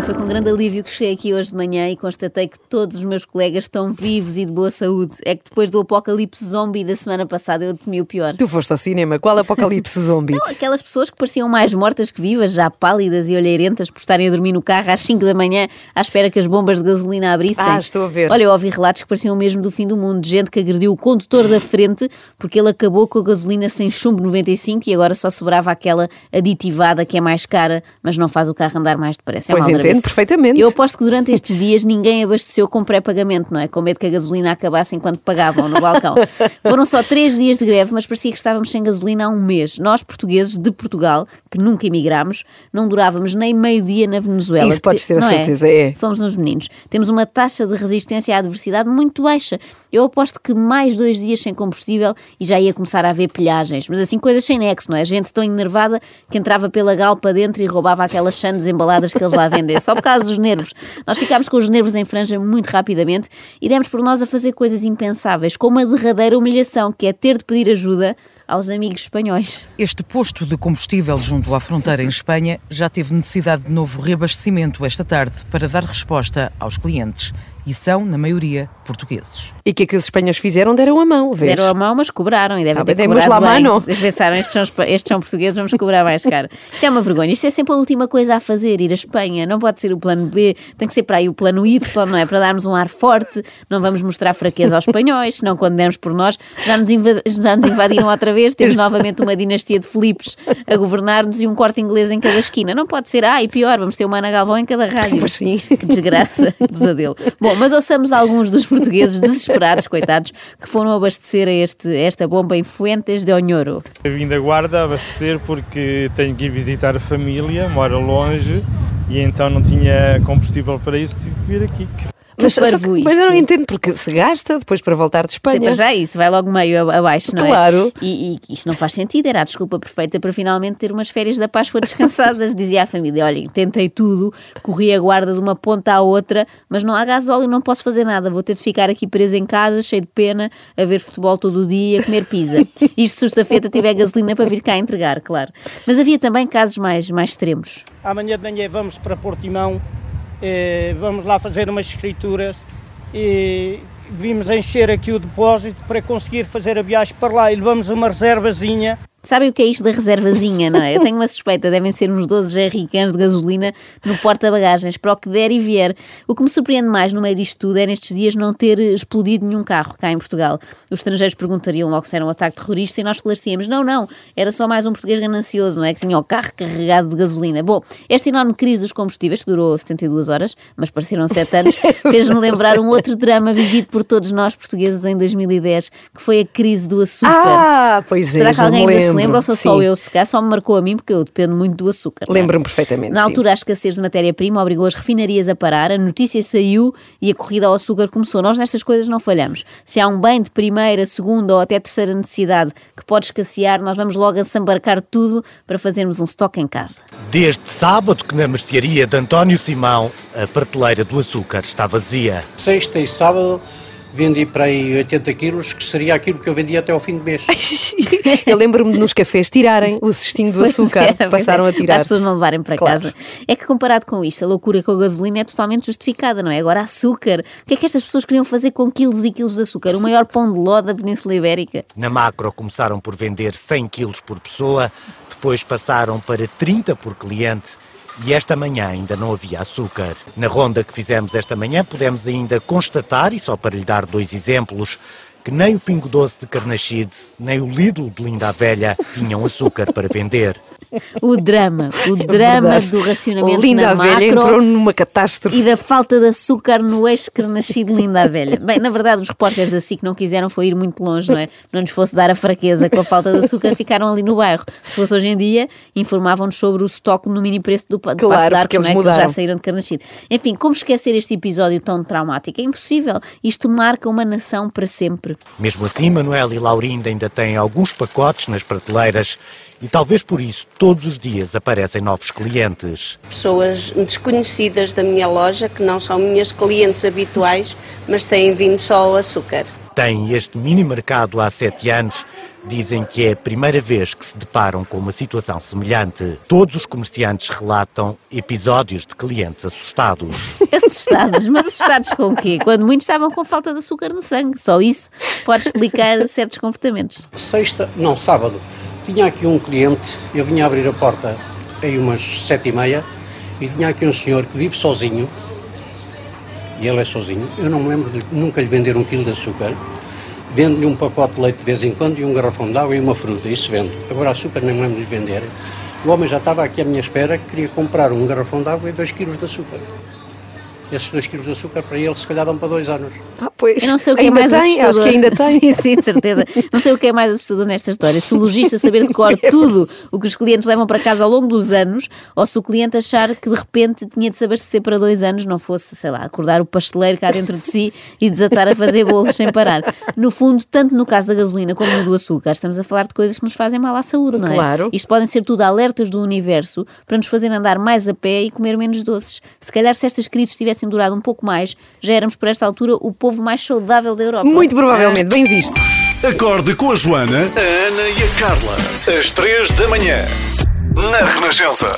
Joana, foi com grande alívio que cheguei aqui hoje de manhã e constatei que todos os meus colegas estão vivos e de boa saúde. É que depois do apocalipse zombie da semana passada eu temi o pior. Tu foste ao cinema, qual apocalipse zombie? Não, aquelas pessoas que pareciam mais mortas que vivas, já pálidas e olheirentas por estarem a dormir no carro às 5 da manhã à espera que as bombas de gasolina abrissem. Ah, estou a ver. Olha, eu ouvi relatos que pareciam mesmo do fim do mundo, de gente que agrediu o condutor da frente porque ele acabou com a gasolina sem chumbo 95 e agora só sobrava aquela aditivada que é mais cara, mas não faz o carro andar mais depressa. É Pois uma entendo perfeitamente. Eu aposto que durante estes dias ninguém abasteceu com pré-pagamento, não é? Com medo que a gasolina acabasse enquanto pagavam no balcão. Foram só três dias de greve, mas parecia que estávamos sem gasolina há um mês. Nós, portugueses de Portugal, que nunca emigramos, não durávamos nem meio-dia na Venezuela. Isso podes ter a Não certeza, é. Somos uns meninos. Temos uma taxa de resistência à adversidade muito baixa. Eu aposto que mais dois dias sem combustível e já ia começar a haver pilhagens. Mas assim, coisas sem nexo, não é? Gente tão enervada que entrava pela galpa dentro e roubava aquelas sandes embaladas que eles lá vendem. Só por causa dos nervos. Nós ficámos com os nervos em franja muito rapidamente e demos por nós a fazer coisas impensáveis, como a derradeira humilhação, que é ter de pedir ajuda aos amigos espanhóis. Este posto de combustível junto à fronteira em Espanha já teve necessidade de novo reabastecimento esta tarde para dar resposta aos clientes. E são, na maioria, portugueses. E o que é que os espanhóis fizeram? Deram a mão, vês? Deram a mão, mas cobraram e devem Tá ter demos cobrado lá bem. mano. Pensaram, estes são, estes são portugueses, vamos cobrar mais caro. Isto é uma vergonha. Isto é sempre a última coisa a fazer, ir à Espanha. Não pode ser o plano B, tem que ser para aí o plano Y, não é? Para darmos um ar forte, não vamos mostrar fraqueza aos espanhóis, senão quando dermos por nós, já nos, já nos invadiram outra vez, temos novamente uma dinastia de Filipes a governar-nos e um corte inglês em cada esquina. Não pode ser, ah, e pior, vamos ter uma Ana Galvão em cada rádio. Sim. Que desgraça, que pesadelo. Bom, mas ouçamos alguns dos portugueses desesperados, coitados, que foram abastecer a, este, esta bomba em Fuentes de Onhoro. Eu vim da Guarda abastecer porque tenho que ir visitar a família, moro longe e então não tinha combustível para isso, tive que vir aqui. Mas, só mas eu não entendo porque se gasta depois para voltar de Sempre Espanha. já isso, vai logo meio a- abaixo, não Claro. é? E, e isto não faz sentido, era a desculpa perfeita para finalmente ter umas férias da Páscoa descansadas. Dizia à família: olhem, tentei tudo, corri a guarda de uma ponta à outra, mas não há gasóleo, não posso fazer nada, vou ter de ficar aqui preso em casa, cheio de pena, a ver futebol todo o dia, a comer pizza. Isto se sexta-feira tiver gasolina para vir cá entregar, claro. Mas havia também casos mais, mais extremos. Amanhã de manhã vamos para Portimão, vamos lá fazer umas escrituras. E vimos encher aqui o depósito para conseguir fazer a viagem para lá. E levamos uma reservazinha Sabem o que é isto da reservazinha, não é? Eu tenho uma suspeita, devem ser uns 12 jerrycans de gasolina no porta-bagagens, para o que der e vier. O que me surpreende mais no meio disto tudo é nestes dias não ter explodido nenhum carro cá em Portugal. Os estrangeiros perguntariam logo se era um ataque terrorista e nós esclarecíamos, não, não, era só mais um português ganancioso, não é? Que tinha o carro carregado de gasolina. Bom, esta enorme crise dos combustíveis, que durou 72 horas, mas pareceram 7 anos, fez-me lembrar um outro drama vivido por todos nós portugueses em 2010, que foi a crise do açúcar. Ah, pois é, Será que alguém se lembro. lembra ou sou só Sim. eu? Se calhar só me marcou a mim porque eu dependo muito do açúcar. é? Lembro-me perfeitamente, Na sim. altura, a escassez de matéria-prima obrigou as refinarias a parar, a notícia saiu e a corrida ao açúcar começou. Nós nestas coisas não falhamos. Se há um bem de primeira, segunda ou até terceira necessidade que pode escassear, nós vamos logo a sambarcar tudo para fazermos um estoque em casa. Desde sábado que na mercearia de António Simão a prateleira do açúcar está vazia. Sexta e sábado vendi para aí 80 quilos, que seria aquilo que eu vendia até ao fim do mês. Eu lembro-me de nos cafés tirarem o cestinho do açúcar. pois passaram é, a tirar. As pessoas não levarem para Claro. casa. É que comparado com isto, a loucura com a gasolina é totalmente justificada, não é? Agora, açúcar. O que é que estas pessoas queriam fazer com quilos e quilos de açúcar? O maior pão de ló da Península Ibérica. Na macro começaram por vender 100 quilos por pessoa, depois passaram para 30 por cliente e esta manhã ainda não havia açúcar. Na ronda que fizemos esta manhã pudemos ainda constatar, e só para lhe dar dois exemplos, que nem o Pingo Doce de Carnaxide, nem o Lidl de Linda a Velha tinham açúcar para vender. O drama. O drama É do racionamento Linda na a velha macro. entrou numa catástrofe. E da falta de açúcar no eixo carnascido linda a velha. Bem, na verdade, os repórteres da SIC não quiseram foi ir muito longe, não é? Não nos fosse dar a fraqueza com a falta de açúcar, ficaram ali no bairro. Se fosse hoje em dia, informavam-nos sobre o estoque no mini preço do, do Claro, Passo de eles não é? Que eles já saíram de Carnascido. Enfim, como esquecer este episódio tão traumático? É impossível. Isto marca uma nação para sempre. Mesmo assim, Manuel e Laurinda ainda têm alguns pacotes nas prateleiras e talvez por isso todos os dias aparecem novos clientes. pessoas desconhecidas da minha loja, que não são minhas clientes habituais, mas têm vindo só ao açúcar. têm este mini mercado há sete anos dizem que é a primeira vez que se deparam com uma situação semelhante. Todos os comerciantes relatam episódios de clientes assustados. Assustados, mas assustados com o quê? Quando muitos estavam com falta de açúcar no sangue. Só isso pode explicar certos comportamentos. Sexta, não, sábado, tinha aqui um cliente, eu vinha abrir a porta aí umas sete e meia, e tinha aqui um senhor que vive sozinho, e ele é sozinho, eu não me lembro de nunca lhe vender um quilo de açúcar, vendo-lhe um pacote de leite de vez em quando e um garrafão de água e uma fruta, isso vendo. Agora açúcar nem me lembro de vender. O homem já estava aqui à minha espera, queria comprar um garrafão de água e dois quilos de açúcar. Esses dois quilos de açúcar para ele se calhar dão para dois anos. Ah, pois. Eu não sei o que ainda é mais tem, assustador. acho que ainda tem. sim, sim, de certeza. Não sei o que é mais assustador nesta história. Se o lojista saber de cor tudo o que os clientes levam para casa ao longo dos anos, ou se o cliente achar que de repente tinha de se abastecer para dois anos, não fosse, sei lá, acordar o pasteleiro cá dentro de si e desatar a fazer bolos sem parar. No fundo, tanto no caso da gasolina como no do açúcar, estamos a falar de coisas que nos fazem mal à saúde, não é? Claro. Isto podem ser tudo alertas do universo para nos fazer andar mais a pé e comer menos doces. Se calhar se estas crises tivessem durado um pouco mais, já éramos por esta altura o povo mais saudável da Europa. Muito provavelmente, bem visto. Acorde com a Joana, a Ana e a Carla. Às três da manhã. Na Renascença.